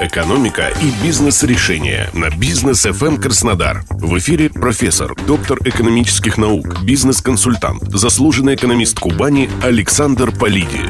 Экономика и бизнес-решения на бизнес FM Краснодар. В эфире профессор, доктор экономических наук, бизнес-консультант, заслуженный экономист Кубани Александр Полиди.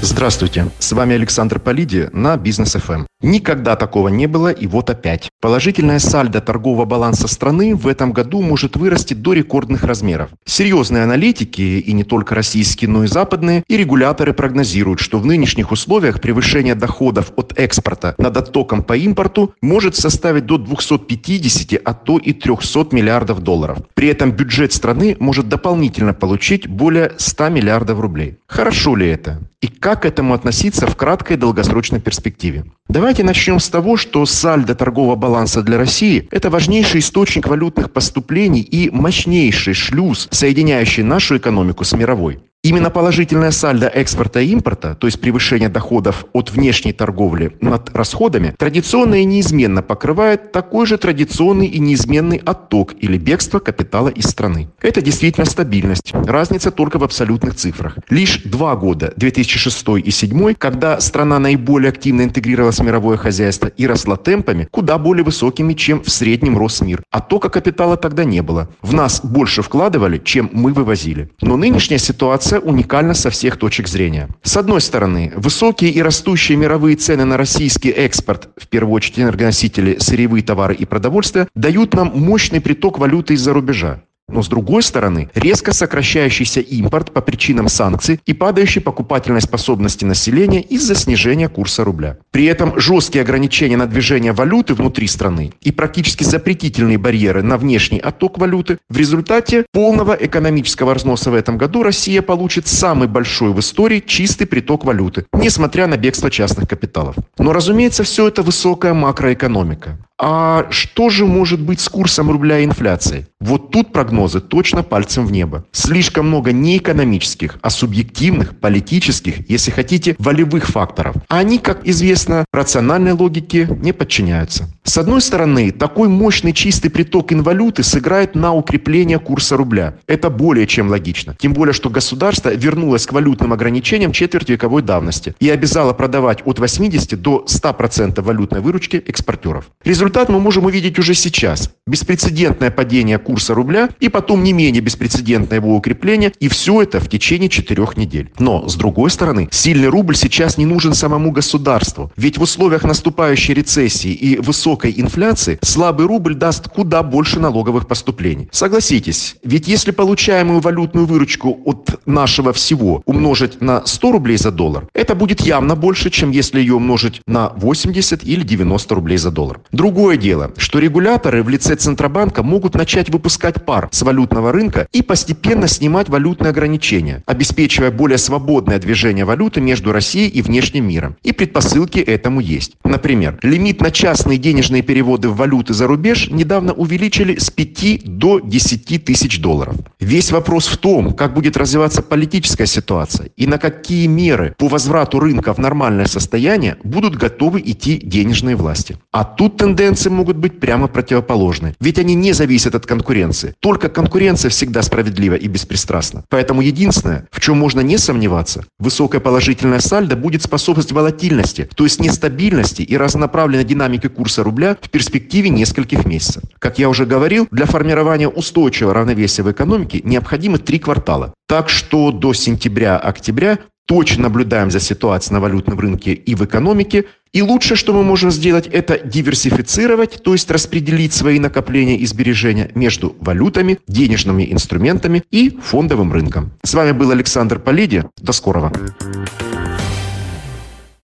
Здравствуйте, с вами Александр Полиди на Бизнес ФМ. Никогда такого не было, и вот опять. Положительная сальдо торгового баланса страны в этом году может вырасти до рекордных размеров. Серьезные аналитики, и не только российские, но и западные, и регуляторы прогнозируют, что в нынешних условиях превышение доходов от экспорта над оттоком по импорту может составить до 250, а то и 300 миллиардов долларов. При этом бюджет страны может дополнительно получить более 100 миллиардов рублей. Хорошо ли это? И как к этому относиться в краткой долгосрочной перспективе? Давайте начнем с того, что сальдо торгового баланса для России – это важнейший источник валютных поступлений и мощнейший шлюз, соединяющий нашу экономику с мировой. Именно положительная сальдо экспорта и импорта, то есть превышение доходов от внешней торговли над расходами, традиционно и неизменно покрывает такой же традиционный и неизменный отток или бегство капитала из страны. Это действительно стабильность. Разница только в абсолютных цифрах. Лишь два года, 2006 и 2007, когда страна наиболее активно интегрировалась в мировое хозяйство и росла темпами, куда более высокими, чем в среднем рос мир. Оттока капитала тогда не было. В нас больше вкладывали, чем мы вывозили. Но нынешняя ситуация ситуация уникальна со всех точек зрения. С одной стороны, высокие и растущие мировые цены на российский экспорт, в первую очередь энергоносители, сырьевые товары и продовольствие, дают нам мощный приток валюты из-за рубежа. Но с другой стороны, резко сокращающийся импорт по причинам санкций и падающей покупательной способности населения из-за снижения курса рубля. При этом жесткие ограничения на движение валюты внутри страны и практически запретительные барьеры на внешний отток валюты, в результате полного экономического разноса в этом году Россия получит самый большой в истории чистый приток валюты, несмотря на бегство частных капиталов. Но, разумеется, все это высокая макроэкономика. А что же может быть с курсом рубля и инфляцией? Вот тут прогнозы точно пальцем в небо. Слишком много не экономических, а субъективных, политических, если хотите, волевых факторов. А они, как известно, рациональной логике не подчиняются. С одной стороны, такой мощный чистый приток инвалюты сыграет на укрепление курса рубля. Это более чем логично. Тем более, что государство вернулось к валютным ограничениям четверть вековой давности и обязало продавать от 80 до 100% валютной выручки экспортеров. Результат Результат мы можем увидеть уже сейчас. Беспрецедентное падение курса рубля и потом не менее беспрецедентное его укрепление. И все это в течение четырех недель. Но, с другой стороны, сильный рубль сейчас не нужен самому государству. Ведь в условиях наступающей рецессии и высокой инфляции слабый рубль даст куда больше налоговых поступлений. Согласитесь, ведь если получаемую валютную выручку от нашего всего умножить на 100 рублей за доллар, это будет явно больше, чем если ее умножить на 80 или 90 рублей за доллар. Другой Другое дело, что регуляторы в лице Центробанка могут начать выпускать пар с валютного рынка и постепенно снимать валютные ограничения, обеспечивая более свободное движение валюты между Россией и внешним миром. И предпосылки этому есть. Например, лимит на частные денежные переводы в валюты за рубеж недавно увеличили с 5 до 10 тысяч долларов. Весь вопрос в том, как будет развиваться политическая ситуация и на какие меры по возврату рынка в нормальное состояние будут готовы идти денежные власти. А тут тенденция тенденции могут быть прямо противоположны. Ведь они не зависят от конкуренции. Только конкуренция всегда справедлива и беспристрастна. Поэтому единственное, в чем можно не сомневаться, высокая положительная сальдо будет способствовать волатильности, то есть нестабильности и разнонаправленной динамике курса рубля в перспективе нескольких месяцев. Как я уже говорил, для формирования устойчивого равновесия в экономике необходимы три квартала. Так что до сентября-октября точно наблюдаем за ситуацией на валютном рынке и в экономике. И лучшее, что мы можем сделать, это диверсифицировать, то есть распределить свои накопления и сбережения между валютами, денежными инструментами и фондовым рынком. С вами был Александр Полиди. До скорого.